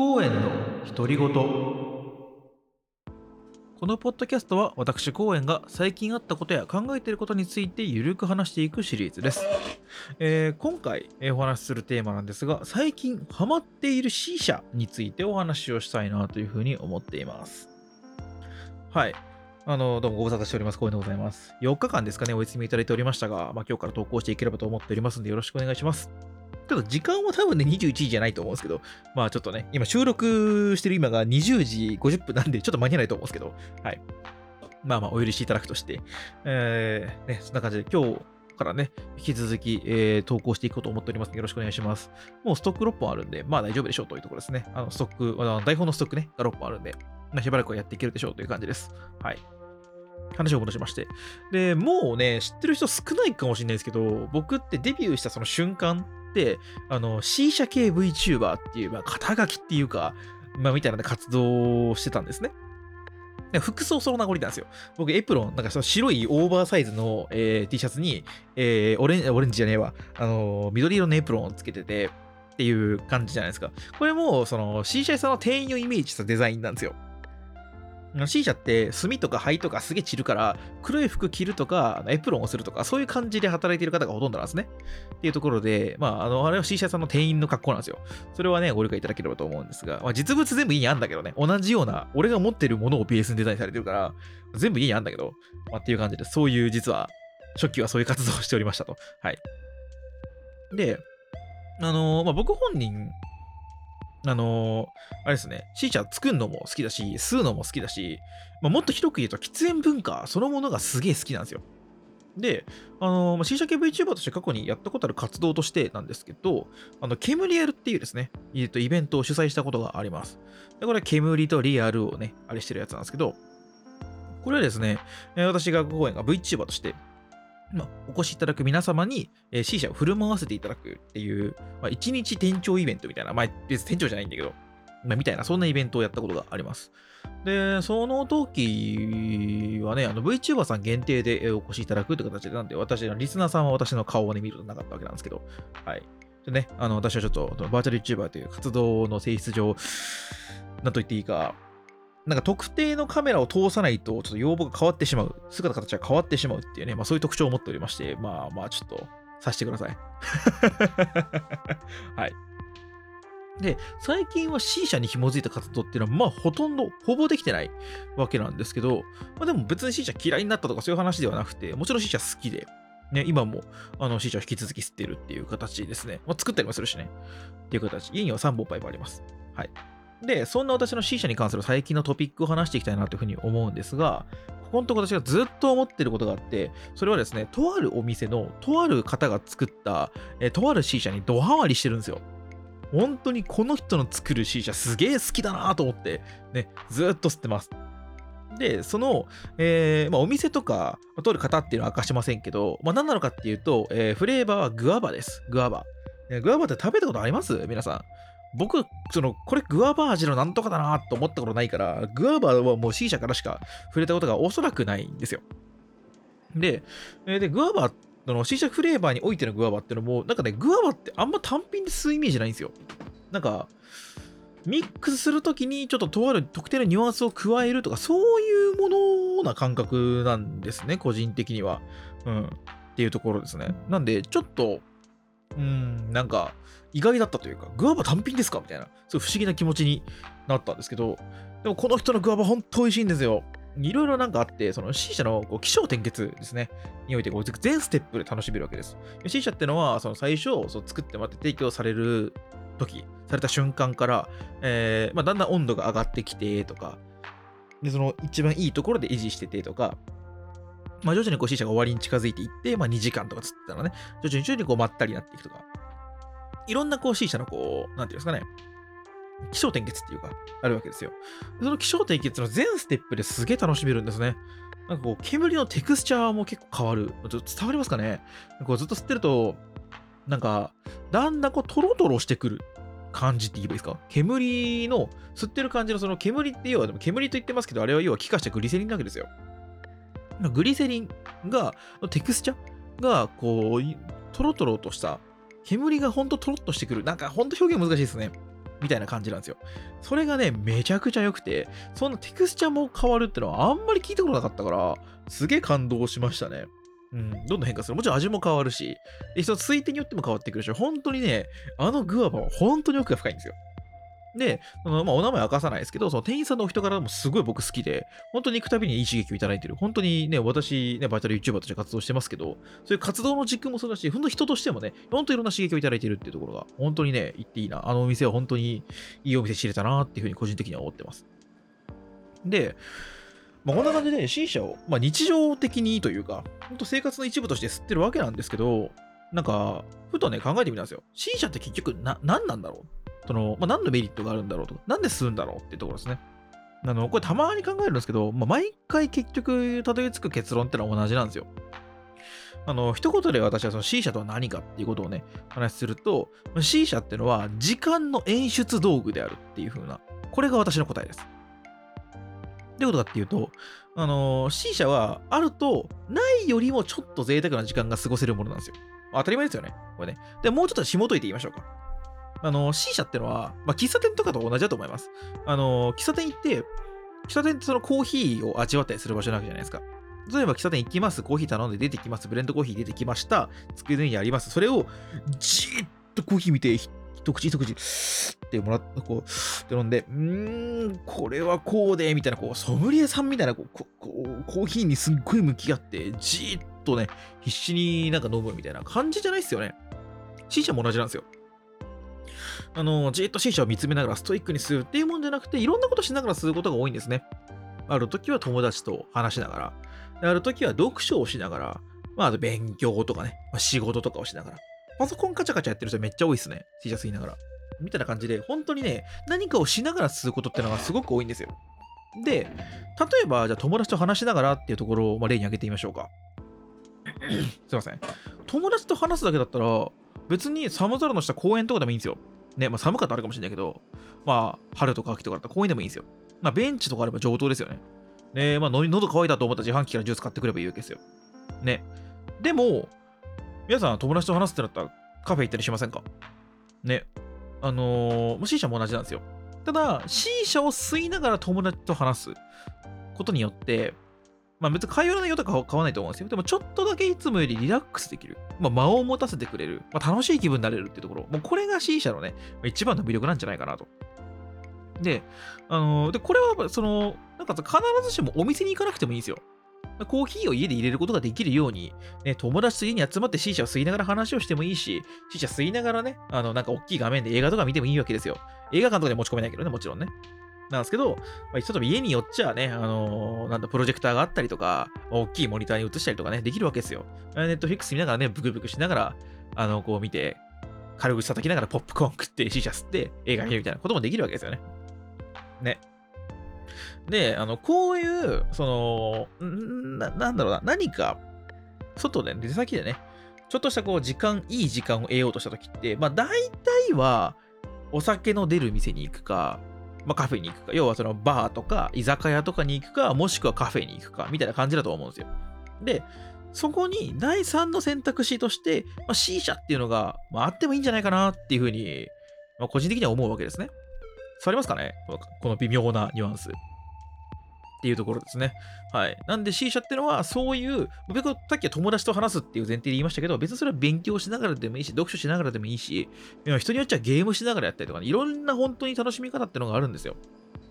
公園の独り言このポッドキャストは私公園が最近あったことや考えていることについてゆるく話していくシリーズです、えー今回、えお話しするテーマなんですが最近ハマっている C 社についてお話をしたいなというふうに思っていますはいあの、どうもご無沙汰しております。公園でございます。4日間ですかね、お休みいただいておりましたが、まあ、今日から投稿していければと思っておりますんで、よろしくお願いします。ちょっと時間は多分ね、21時じゃないと思うんですけど、まあちょっとね、今収録してる今が20時50分なんで、ちょっと間に合わないと思うんですけど、はい。まあまあ、お許しいただくとして、えー、ね、そんな感じで今日からね、引き続き、えー投稿していこうと思っておりますので、よろしくお願いします。もうストック6本あるんで、まあ大丈夫でしょうというところですね。あの、ストック、あの台本のストックね、が6本あるんで、ま、しばらくはやっていけるでしょうという感じです。はい。話を戻しまして。で、もうね、知ってる人少ないかもしれないですけど、僕ってデビューしたその瞬間って、あの、C 社系 VTuber っていう、まあ、肩書きっていうか、まあ、みたいなね活動をしてたんですね。服装その名残なんですよ。僕、エプロン、なんかその白いオーバーサイズの、えー T シャツに、えーオレンオレンジじゃねえわ、あのー緑色のエプロンをつけてて、っていう感じじゃないですか。これも、その C 社さんの店員をイメージしたデザインなんですよ。C 社って炭とか灰とかすげえ散るから黒い服着るとかエプロンをするとかそういう感じで働いている方がほとんどなんですね。っていうところで、まあ、あのあれは C 社さんの店員の格好なんですよ。それはね、ご理解いただければと思うんですが、まあ、実物全部家にあんだけどね、同じような俺が持ってるものをベースにデザインされてるから、全部家にあんだけど、まあ、っていう感じで、そういう実は初期はそういう活動をしておりましたと。はい。で、あのーまあ、僕本人あのーあれですね、C 社作るのも好きだし、吸うのも好きだし、まあ、もっと広く言うと喫煙文化そのものがすげえ好きなんですよ。で、あのーまあ、C 社系 VTuber として過去にやったことある活動としてなんですけど、あの、煙やるっていうですね、えっとイベントを主催したことがあります。でこれは煙とリアルをね、あれしてるやつなんですけど、これはですね、私が公演が VTuber として、まあ、お越しいただく皆様に、えー C 社を振る舞わせていただくっていう、まあ、一日店長イベントみたいな、まあ、別に店長じゃないんだけど、まあ、みたいな、そんなイベントをやったことがあります。で、その時はね、あの VTuber さん限定でお越しいただくって形で、なんで、私のリスナーさんは私の顔をね、見ることなかったわけなんですけど、はい。でね、あの、私はちょっと、バーチャル YouTuber という活動の性質上、なんと言っていいか、なんか特定のカメラを通さないと、ちょっと要望が変わってしまう、姿形が変わってしまうっていうね、まあそういう特徴を持っておりまして、まあまあちょっと、させてください。はい。で、最近は C 社に紐づいた活動っていうのは、まあほとんど、ほぼできてないわけなんですけど、まあでも別に C 社嫌いになったとかそういう話ではなくて、もちろん C 社好きで、ね、今もあの C 社を引き続き吸ってるっていう形ですね。まあ、作ったりもするしね。っていう形。家には3本パイプあります。はい。で、そんな私の C 社に関する最近のトピックを話していきたいなというふうに思うんですが、ここのとこ私がずっと思ってることがあって、それはですね、とあるお店のとある方が作った、えとある C 社にドハマりしてるんですよ。本当にこの人の作る C 社すげえ好きだなと思って、ね、ずっと吸ってます。で、その、えーまあ、お店とか、まあ通る方っていうのは明かしませんけど、まあ、何なのかっていうと、えーフレーバーはグアバです。グアバ。えーグアバって食べたことあります？皆さん。僕、その、これグアバ味のなんとかだなと思ったことないから、グアバはもう C 社からしか触れたことがおそらくないんですよ。で、で、グアバの C 社フレーバーにおいてのグアバっていうのも、なんかね、グアバってあんま単品で吸うイメージないんですよ。なんか、ミックスするときにちょっととある特定のニュアンスを加えるとか、そういうものな感覚なんですね、個人的には。うん。っていうところですね。なんで、ちょっと、うん、なんか、意外だったというか、グアバ単品ですか？みたいな、そう不思議な気持ちになったんですけど、でもこの人のグアバ本当美味しいんですよ。いろいろなんかあって、その C 社のこう起承転結ですね、においてこう全ステップで楽しめるわけです。C 社ってのは、その最初、そう作ってもらって提供される時、された瞬間から、えーまあ、だんだん温度が上がってきてとか、で、その一番いいところで維持しててとか、まあ、徐々にこう C 社が終わりに近づいていって、まあ、2時間とかつったらね、徐々に徐々にこうまったりになっていくとか、いろんなこう C 社のこう、なんていうんですかね、気象転結っていうか、あるわけですよ。その気象転結の全ステップですげえ楽しめるんですね。なんかこう、煙のテクスチャーも結構変わる。ちょっと伝わりますかねこうずっと吸ってると、なんか、だんだんこう、トロトロしてくる感じって言えばいいですか？煙の、吸ってる感じのその煙って要は、でも煙と言ってますけど、あれは要は気化したグリセリンなわけですよ。グリセリンが、テクスチャが、こう、トロトロとした、煙がほんとトロッとしてくる。なんかほんと表現難しいですね。みたいな感じなんですよ。それがね、めちゃくちゃ良くて、そんなテクスチャも変わるってのはあんまり聞いたことなかったから、すげえ感動しましたね。うん、どんどん変化する。もちろん味も変わるし、でそのついてによっても変わってくるし、本当にね、あのグアバは本当に奥が深いんですよ。で、そのまあ、お名前明かさないですけど、その店員さんのお人柄もすごい僕好きで、本当に行くたびにいい刺激をいただいてる。本当にね、私、ね、バイタル YouTuber として活動してますけど、そういう活動の軸もそうだし、本当人としてもね、本当にいろんな刺激をいただいてるっていうところが、本当にね、行っていいな。あのお店は本当にいいお店知れたなっていうふうに個人的には思ってます。で、まあ、こんな感じで C 社を、まあ、日常的にというか、本当生活の一部として吸ってるわけなんですけど、なんか、ふとね、考えてみたんですよ。C 社って結局な、何なんだろう？その、まあ、何のメリットがあるんだろうとか、なんで吸うんだろうっていうところですね。あの、これたまに考えるんですけど、まあ、毎回結局たどり着く結論ってのは同じなんですよ。あの、一言で私はその C 社とは何かっていうことをね、話すると、C 社ってのは時間の演出道具であるっていう風な、これが私の答えです。どういうことかっていうと、あの C 社はあると、ないよりもちょっと贅沢な時間が過ごせるものなんですよ。当たり前ですよね。これね。で、もうちょっと紐解いて言いましょうか。あの、C 社ってのは、まあ、喫茶店とかと同じだと思います。あの、喫茶店行って、喫茶店ってそのコーヒーを味わったりする場所なわけじゃないですか。例えば喫茶店行きます、コーヒー頼んで出てきます、ブレンドコーヒー出てきました、机の上にあります。それをじーっとコーヒー見て、一口一口ってもらって、こう、って飲んで、うーん、これはこうで、みたいな、こう、ソムリエさんみたいな、こう、こうコーヒーにすっごい向き合って、じーっとね、必死になんか飲むみたいな感じじゃないっすよね。C 社も同じなんですよ。あの、じっと C 社を見つめながらストイックに吸うっていうもんじゃなくて、いろんなことしながら吸うことが多いんですね。ある時は友達と話しながら、ある時は読書をしながら、まあ、あと勉強とかね、まあ、仕事とかをしながら、パソコンカチャカチャやってる人めっちゃ多いですね。C 社吸いながら。みたいな感じで、本当にね、何かをしながら吸うことってのがすごく多いんですよ。で、例えば、じゃあ友達と話しながらっていうところを、まあ、例に挙げてみましょうか。すいません。友達と話すだけだったら、別に寒空の下公園とかでもいいんですよ。ね、まあ寒かったらあるかもしれないけど、まあ春とか秋とかだったら公園でもいいんですよ。まあベンチとかあれば上等ですよね。ね、まあ喉乾いたと思ったら自販機からジュース買ってくればいいわけですよ。ね。でも、皆さん友達と話すってなったらカフェ行ったりしませんか？ね。あのー、C 社も同じなんですよ。ただ、C 社を吸いながら友達と話すことによって、まあ別に会話の内容とか変わないと思うんですよ。でもちょっとだけいつもよりリラックスできる。まあ間を持たせてくれる。まあ楽しい気分になれるっていうところ。もうこれが C 社のね、一番の魅力なんじゃないかなと。で、あのー、で、これはその、なんか必ずしもお店に行かなくてもいいんですよ。コーヒーを家で入れることができるように、ね、友達と家に集まって C 社を吸いながら話をしてもいいし、C 社吸いながらね、あの、なんか大きい画面で映画とか見てもいいわけですよ。映画館とかで持ち込めないけどね、もちろんね。なんですけど、まあ、ちょっと家によっちゃね、あのー、なんだ、プロジェクターがあったりとか、大きいモニターに映したりとかね、できるわけですよ。ネットフィックス見ながらね、ブクブクしながら、あの、こう見て、軽口叩きながらポップコーン食って、シーシャ吸って映画見るみたいなこともできるわけですよね。ね。で、あの、こういう、その、な、なんだろうな、何か、外で、出先でね、ちょっとしたこう、時間、いい時間を得ようとしたときって、まあ、大体は、お酒の出る店に行くか、まあ、カフェに行くか、要はそのバーとか居酒屋とかに行くか、もしくはカフェに行くか、みたいな感じだと思うんですよ。で、そこに第3の選択肢として、まあ、C 社っていうのが、まあ、あってもいいんじゃないかなっていうふうに、まあ、個人的には思うわけですね。触りますかね？この微妙なニュアンス。っていうところですね。はい。なんで C 社っていうのは、そういう、僕さっきは友達と話すっていう前提で言いましたけど、別にそれは勉強しながらでもいいし、読書しながらでもいいし、人によっちゃゲームしながらやったりとか、ね、いろんな本当に楽しみ方っていうのがあるんですよ。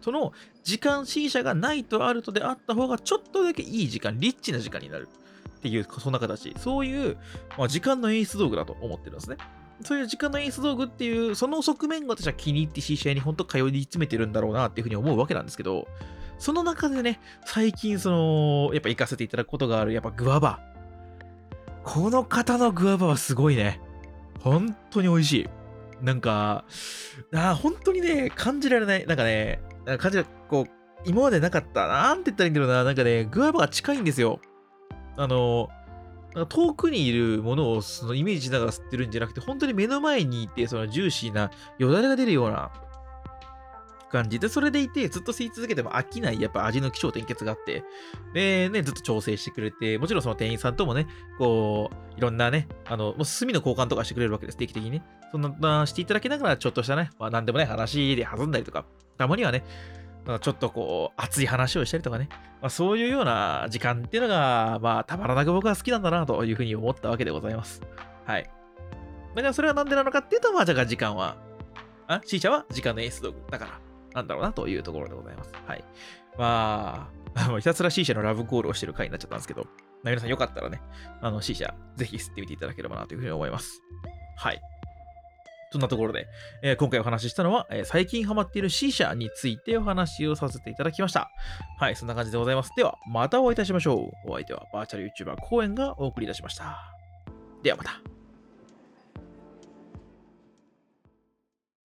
その時間 C 社がないとあるとであった方が、ちょっとだけいい時間、リッチな時間になるっていう、そんな形。そういう、まあ、時間の演出道具だと思ってるんですね。そういう時間の演出道具っていう、その側面が私は気に入って C 社に本当通い詰めてるんだろうなっていうふうに思うわけなんですけど、その中でね、最近その、やっぱ行かせていただくことがある、やっぱグアバ。この方のグアバはすごいね。本当に美味しい。なんか、あ本当にね、感じられない。なんかね、か感じら、こう、今までなかった。なんて言ったらいいんだろうな。なんかね、グアバが近いんですよ。あの、遠くにいるものをそのイメージしながら吸ってるんじゃなくて、本当に目の前にいて、そのジューシーなよだれが出るような感じで、それでいて、ずっと吸い続けても飽きない、やっぱ味の気象転結があって、で、ね、ずっと調整してくれて、もちろんその店員さんともね、こう、いろんなね、あの、もう炭の交換とかしてくれるわけです、定期的にね。そんな、していただきながら、ちょっとしたね、まあ、なんでもね、話で弾んだりとか、たまにはね、ちょっとこう、熱い話をしたりとかね、まあ、そういうような時間っていうのが、まあ、たまらなく僕は好きなんだなというふうに思ったわけでございます。はい。まあ、それはなんでなのかっていうと、まあ、じゃあ時間は、あ、C 社は時間の演出道具だから、なんだろうなというところでございます。はい。まあ、ひたすら C 社のラブコールをしてる回になっちゃったんですけど、まあ、皆さんよかったらね、あの C 社、ぜひ吸ってみていただければなというふうに思います。はい。そんなところで、えー、今回お話ししたのは、えー、最近ハマっている C 社についてお話をさせていただきました。はい、そんな感じでございます。では、またお会いいたしましょう。お相手はバーチャル YouTuber 公演がお送りいたしました。ではまた。